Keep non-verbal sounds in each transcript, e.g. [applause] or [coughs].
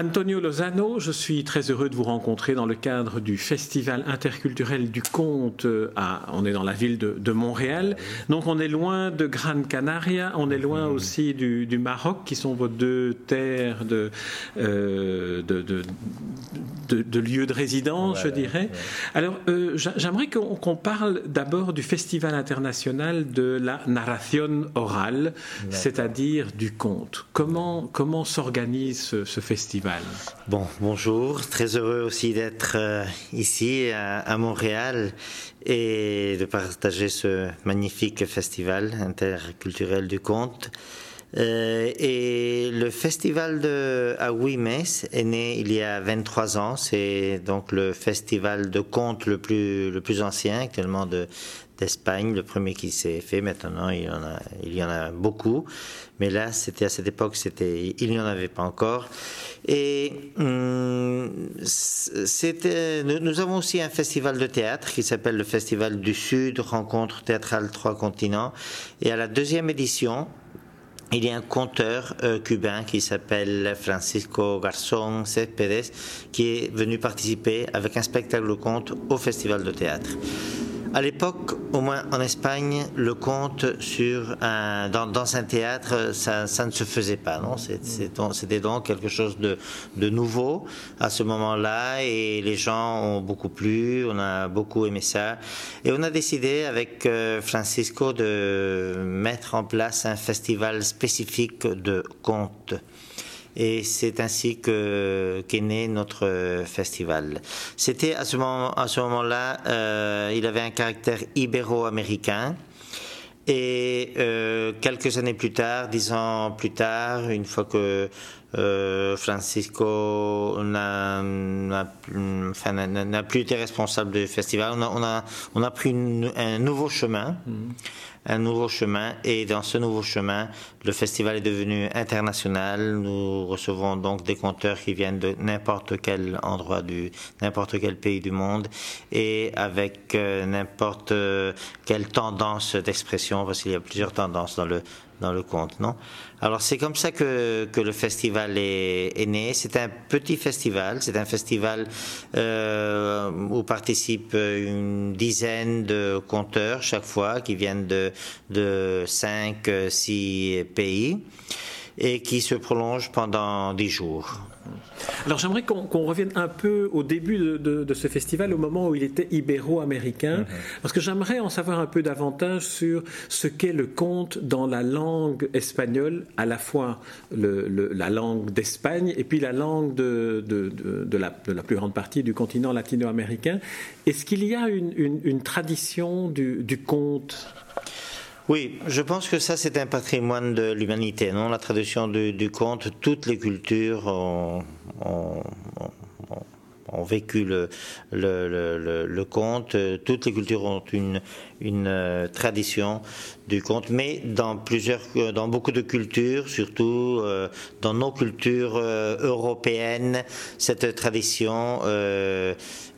Antonio Lozano, je suis très heureux de vous rencontrer dans le cadre du Festival interculturel du conte. À, on est dans la ville de, Montréal. Donc on est loin de Gran Canaria, on est loin aussi du, Maroc, qui sont vos deux terres de, euh, de, lieux de résidence, je dirais. Alors euh, j'aimerais qu'on parle d'abord du Festival international de la narration orale, c'est-à-dire du conte. Comment, comment s'organise ce festival? Bon, bonjour. Très heureux aussi d'être euh, ici à, Montréal et de partager ce magnifique festival interculturel du conte. Euh, et le festival de à est né il y a 23 ans. C'est donc le festival de conte le plus, le plus ancien actuellement de, d'Espagne, le premier qui s'est fait. Maintenant, il y en a, beaucoup. Mais là, c'était à cette époque, il n'y en avait pas encore. Et hum, c'était, nous, avons aussi un festival de théâtre qui s'appelle le Festival du Sud, rencontre théâtrale trois continents. Et à la deuxième édition, il y a un conteur euh, cubain qui s'appelle Francisco Garzón Céspedes qui est venu participer avec un spectacle de conte au festival de théâtre. À l'époque, au moins en Espagne, le conte sur un, dans, un théâtre, ça, ne se faisait pas. Non? C'était donc quelque chose de, nouveau à ce moment-là et les gens ont beaucoup plu, on a beaucoup aimé ça. Et on a décidé avec euh, Francisco de mettre en place un festival spécifique de contes. Et c'est ainsi que qu'est né notre festival. C'était à ce moment-là, euh, il avait un caractère ibéro-américain. Et euh, quelques années plus tard, dix ans plus tard, une fois que euh, Francisco n'a plus été responsable du festival, on a, on a, on a pris un nouveau chemin. Mm un nouveau chemin et dans ce nouveau chemin, le festival est devenu international. Nous recevons donc des conteurs qui viennent de n'importe quel endroit du, n'importe quel pays du monde et avec euh, n'importe quelle tendance d'expression parce qu'il y a plusieurs tendances dans le dans le conte, non? Alors c'est comme ça que, que le festival est, est né. C'est un petit festival, c'est un festival euh, où participent une dizaine de conteurs chaque fois qui viennent de, de 5, 6 pays et qui se prolonge pendant 10 jours. Alors j'aimerais qu'on revienne un peu au début de, ce festival, au moment où il était ibéro-américain, mhm. parce que j'aimerais en savoir un peu davantage sur ce qu'est le conte dans la langue espagnole, à la fois la langue d'Espagne et puis la langue de, la, plus grande partie du continent latino-américain. Est-ce qu'il y a une, tradition du, du conte? Oui, je pense que ça c'est un patrimoine de l'humanité, non? La traduction du, conte, toutes les cultures ont, vécu le, le, conte, toutes les cultures ont une, une euh, tradition du conte, mais dans plusieurs, dans beaucoup de cultures, surtout euh, dans nos cultures euh, européennes, cette tradition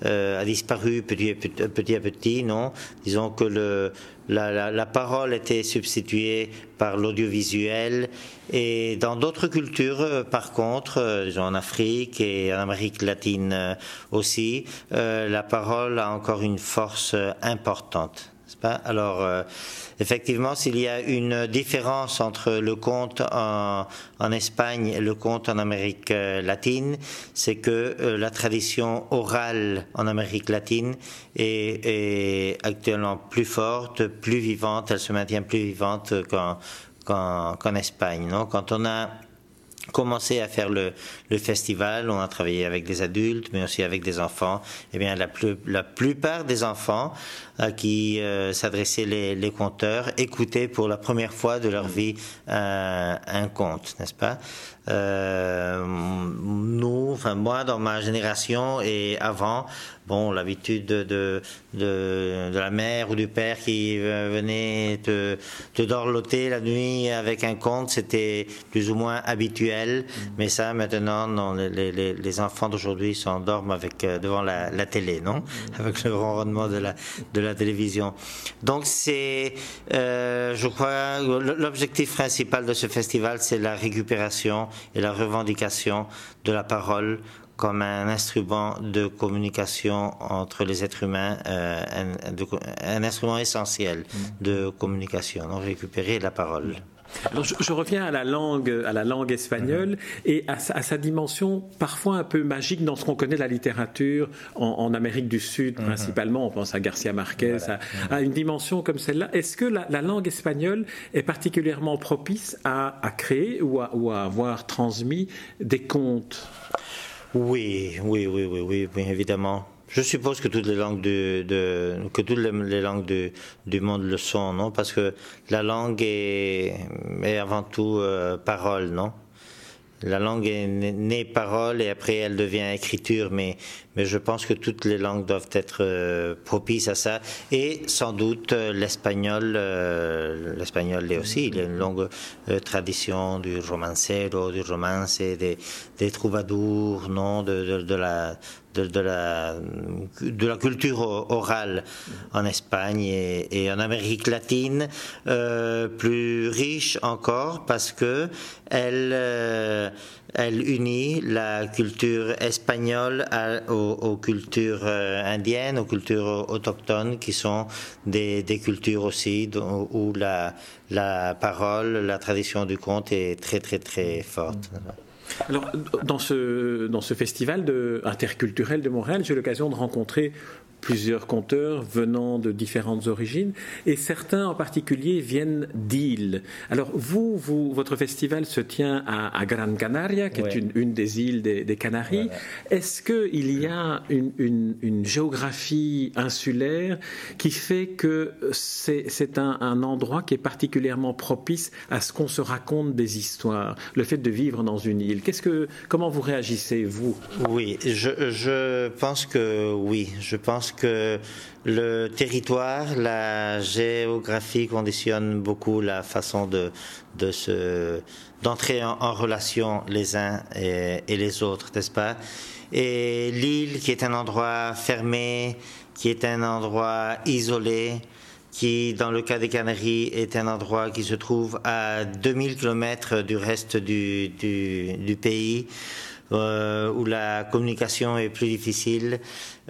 a disparu petit, petit à petit, non? Disons que le la, parole était substituée par l'audiovisuel. Et dans d'autres cultures, euh, par contre, euh, en Afrique et en Amérique latine euh, aussi, la parole a encore une force importante. Alors, euh, effectivement, s'il y a une différence entre le conte en, Espagne et le conte en Amérique euh, latine, c'est que euh, la tradition orale en Amérique latine est, actuellement plus forte, plus vivante, elle se maintient plus vivante qu'en Espagne. Non? Quand on a commencé à faire le, festival, on a travaillé avec des adultes, mais aussi avec des enfants. Eh bien, la plupart des enfants à qui euh, s'adressaient les, les conteurs écoutaient pour la première fois de leur vie euh, un conte, n'est-ce pas? Euh, Nous, enfin moi, dans ma génération et avant, bon, l'habitude de, de, de, la mère ou du père qui venait te, te dorloter la nuit avec un conte, c'était plus ou moins habituel. Actuel. Mais ça, maintenant, non, les, les, les enfants d'aujourd'hui s'endorment avec devant la, la, télé, non? Avec le ronronnement de la, de la télévision. Donc c'est, je crois, l'objectif principal de ce festival, c'est la récupération et la revendication de la parole comme un instrument de communication entre les êtres humains, euh, un, un, instrument essentiel de communication, donc récupérer la parole. Alors je, reviens à la langue, à la langue espagnole et à, sa dimension parfois un peu magique dans ce qu'on connaît de la littérature en, Amérique du Sud mhm. principalement. On pense à Garcia Marquez, à, une dimension comme celle-là. Est-ce que la, langue espagnole est particulièrement propice à, créer ou à, ou à avoir transmis des contes? Oui, oui, oui, oui, oui, évidemment. Je suppose que toutes les langues de, que toutes les, langues du monde le sont, non? Parce que la langue est, avant tout euh, parole, non? La langue est née parole et après elle devient écriture, mais, mais je pense que toutes les langues doivent être euh, propices à ça. Et sans doute euh, l'espagnol, euh, l'espagnol l'est aussi. Il y a une longue tradition du romancero, du romance, des, des troubadours, non, de, la culture orale en Espagne et, en Amérique latine, plus riche encore parce que elle, elle unit la culture espagnole aux, cultures euh, indiennes, aux cultures autochtones qui sont des, cultures aussi où la, parole, la tradition du conte est très très très forte. Alors, dans ce, dans ce festival interculturel de Montréal, j'ai l'occasion de rencontrer plusieurs conteurs venant de différentes origines et certains en particulier viennent d'îles. Alors vous, vous, votre festival se tient à, Gran Canaria, qui est une, une, des îles des, Canaries. Est-ce qu'il y a une, une, une, géographie insulaire qui fait que c'est un, un, endroit qui est particulièrement propice à ce qu'on se raconte des histoires, le fait de vivre dans une île? Qu'est-ce que, Comment vous réagissez, vous? Oui, je, je pense que oui. Je pense que le territoire, la géographie conditionne beaucoup la façon de, d'entrer en, relation les uns et, les autres, n'est-ce pas? Et l'île, qui est un endroit fermé, qui est un endroit isolé, qui, dans le cas des Canaries, est un endroit qui se trouve à 2000 km du reste du, du pays, euh, où la communication est plus difficile.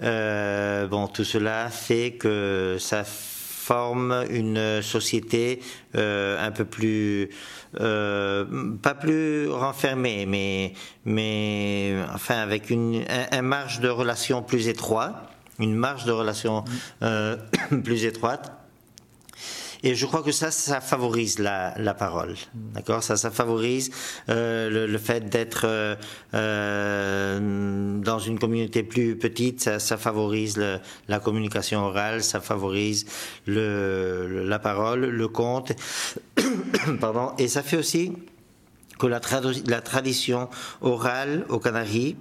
Euh, bon, tout cela fait que ça forme une société euh, un peu plus, euh, pas plus renfermée, mais, mais enfin avec une un, marge de relation plus étroite, une marge de relation euh, [coughs] plus étroite et je crois que ça, ça favorise la, la parole. D'accord? Ça, ça favorise euh, le, fait d'être euh, euh, dans une communauté plus petite. Ça, ça favorise la communication orale. Ça favorise le, la parole, le conte. [coughs] Pardon. Et ça fait aussi que la, la tradition orale aux Canaries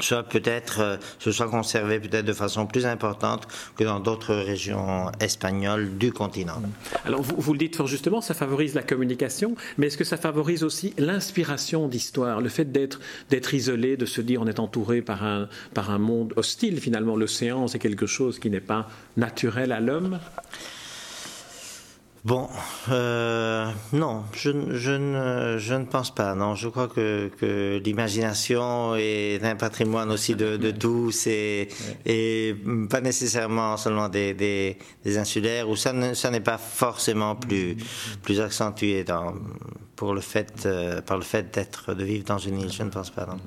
soit peut-être euh, se soit conservé peut-être de façon plus importante que dans d'autres régions espagnoles du continent. Alors vous, vous le dites fort justement, ça favorise la communication, mais est-ce que ça favorise aussi l'inspiration d'histoire, le fait d'être d'être isolé, de se dire on est entouré par un par un monde hostile finalement, l'océan c'est quelque chose qui n'est pas naturel à l'homme? Bon, euh, non, je, je, ne, je ne pense pas. Non, je crois que, que l'imagination est un patrimoine aussi de, de tous et, et pas nécessairement seulement des, des, des insulaires où ça n'est pas forcément plus, plus accentué dans, pour le fait, euh, par le fait d'être, de vivre dans une île. Je ne pense pas. Non.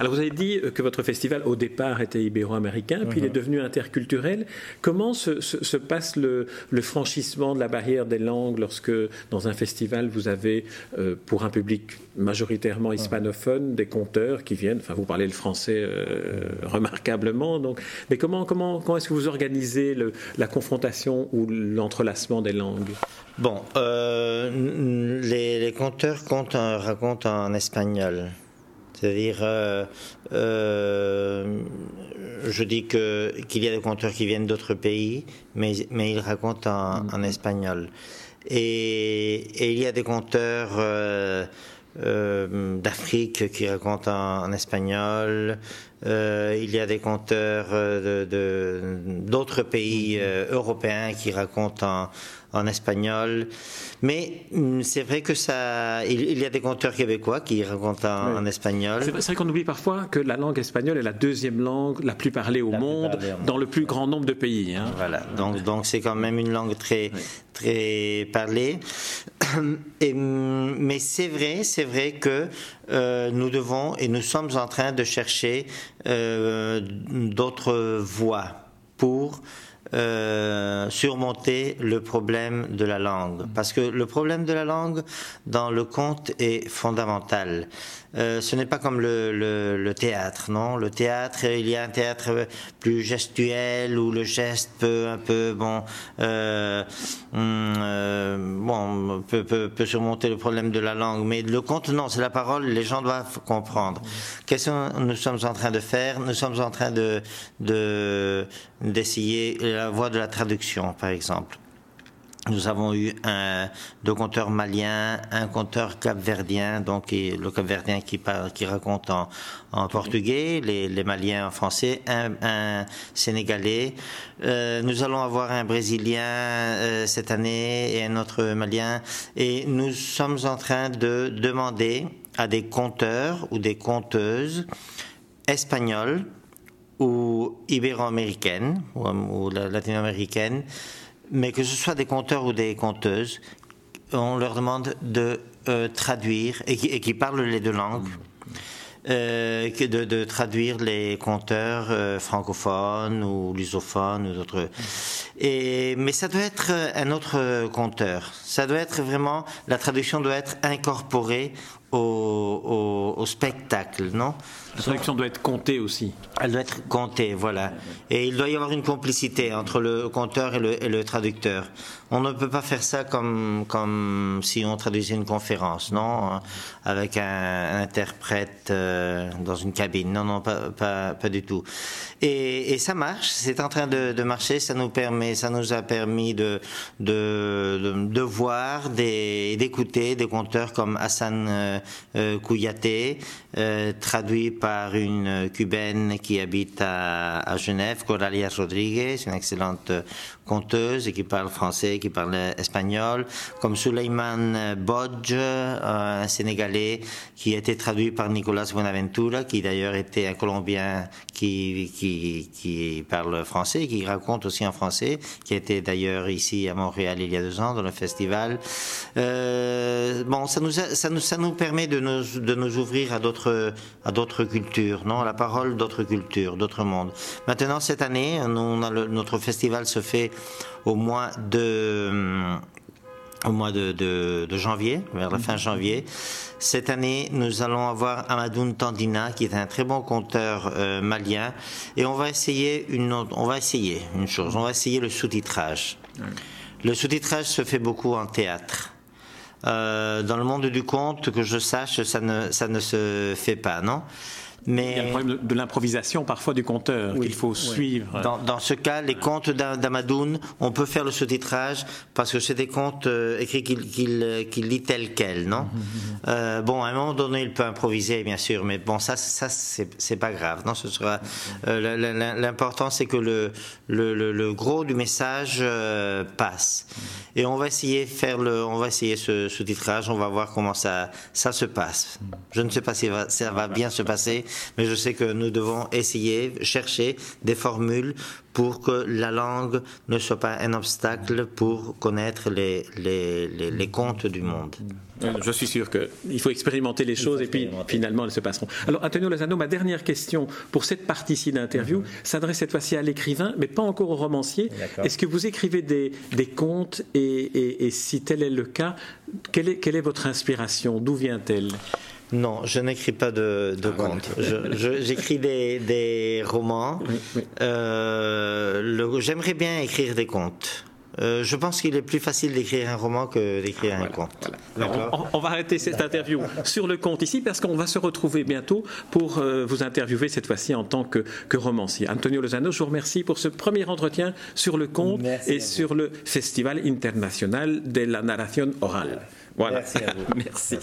Alors vous avez dit que votre festival au départ était ibéro-américain, puis il est mhm. devenu interculturel. Comment se, se, passe le, le, franchissement de la barrière des langues lorsque dans un festival vous avez euh, pour un public majoritairement hispanophone des conteurs qui viennent, enfin vous parlez le français euh, remarquablement, donc, mais comment, comment, comment est-ce que vous organisez le, la confrontation ou l'entrelacement des langues? Bon, euh, les, les, conteurs comptent, racontent en espagnol. C'est-à-dire, euh, euh, je dis que qu'il y a des conteurs qui viennent d'autres pays, mais, mais ils racontent en, en espagnol. Et, et, il y a des conteurs d'Afrique qui racontent en, espagnol. il y a des conteurs d'autres de, pays européens qui racontent en, en espagnol. Mais mm, c'est vrai que ça, il, y a des conteurs québécois qui racontent en, espagnol. C'est vrai, qu'on oublie parfois que la langue espagnole est la deuxième langue la plus parlée au monde, dans le plus grand nombre de pays. Hein. Voilà, donc donc c'est quand même une langue très très parlée. [coughs] Et, mm, mais c'est vrai, c'est vrai que euh, nous devons et nous sommes en train de chercher euh, d'autres voies pour euh, surmonter le problème de la langue. Parce que le problème de la langue dans le conte est fondamental. Euh, ce n'est pas comme le, le, théâtre, non? Le théâtre, il y a un théâtre plus gestuel où le geste peut un peu, bon, euh, hum, euh, bon peut, peut, surmonter le problème de la langue. Mais le conte, non, c'est la parole, les gens doivent comprendre. Qu'est-ce que nous sommes en train de faire? Nous sommes en train de d'essayer la voie de la traduction, par exemple. Nous avons eu un, deux conteurs maliens, un conteur capverdien, donc le capverdien qui, parle, qui raconte en, en portugais, les, les, maliens en français, un, un sénégalais. Euh, nous allons avoir un brésilien euh, cette année et un autre malien. Et nous sommes en train de demander à des conteurs ou des conteuses espagnols ou ibéro-américaines ou, ou latino-américaines mais que ce soit des conteurs ou des conteuses, on leur demande de euh, traduire, et qui, parlent les deux langues, euh, de, de, traduire les conteurs euh, francophones ou lusophones ou d'autres. Et, mais ça doit être un autre conteur. Ça doit être vraiment, la traduction doit être incorporée au, au, spectacle, non? La traduction doit être comptée aussi. Elle doit être comptée, voilà. Et il doit y avoir une complicité entre le conteur et le, et le traducteur. On ne peut pas faire ça comme, comme si on traduisait une conférence, non? Avec un, interprète euh, dans une cabine. Non, non, pas, pas, pas du tout. Et, et ça marche, c'est en train de, de, marcher, ça nous permet, ça nous a permis de, de, de, de voir et d'écouter des conteurs comme Hassan euh, Kouyaté, euh, traduit par une cubaine qui habite à, Genève, Coralia Rodriguez, une excellente conteuse qui parle français, qui parle espagnol, comme Suleiman Bodge, un Sénégalais qui a été traduit par Nicolas Buenaventura, qui d'ailleurs était un Colombien qui, parle français, qui raconte aussi en français, qui était d'ailleurs ici à Montréal il y a deux ans dans le festival. Euh, bon, ça nous, ça nous permet de nous, de nous ouvrir à d'autres, à d'autres cultures, non, la parole d'autres cultures, d'autres mondes. Maintenant, cette année, nous, on a notre festival se fait au mois de au mois de, de, janvier, vers la fin janvier. Cette année, nous allons avoir Amadoun Tandina, qui est un très bon conteur euh, malien, et on va essayer une on va essayer une chose, on va essayer le sous-titrage. Le sous-titrage se fait beaucoup en théâtre. Euh, dans le monde du conte, que je sache, ça ne, ça ne se fait pas, non? Mais il y a le problème de, l'improvisation parfois du conteur qu'il faut suivre. Dans, dans, ce cas, les contes d'Amadoun, on peut faire le sous-titrage parce que c'est des contes euh, écrits qu'il lit tel quel, non? Mhm, mhm, mhm. euh, Bon, à un moment donné, il peut improviser, bien sûr, mais bon, ça, ça c'est pas grave, non? Ce sera euh, l'important, c'est que le, le, le, gros du message euh, passe. Et on va essayer faire le, on va essayer ce sous-titrage, on va voir comment ça, ça se passe. Je ne sais pas si ça va bien se passer mais je sais que nous devons essayer, chercher des formules pour que la langue ne soit pas un obstacle pour connaître les, les, les, contes du monde. Je suis sûr qu'il faut expérimenter les choses et puis finalement elles se passeront. Alors Antonio Lozano, ma dernière question pour cette partie-ci d'interview mhm. s'adresse cette fois-ci à l'écrivain, mais pas encore au romancier. Est-ce que vous écrivez des, des contes et, et, si tel est le cas, quelle est, quelle est votre inspiration? D'où vient-elle? Non, je n'écris pas de, de ah, contes. J'écris des, des, romans. Euh, J'aimerais bien écrire des contes. Euh, je pense qu'il est plus facile d'écrire un roman que d'écrire un conte. On, on, va arrêter cette interview sur le conte ici parce qu'on va se retrouver bientôt pour euh, vous interviewer cette fois-ci en tant que, que, romancier. Antonio Lozano, je vous remercie pour ce premier entretien sur le conte et sur le Festival international de la narration orale. Voilà. Merci à vous. [laughs] Merci.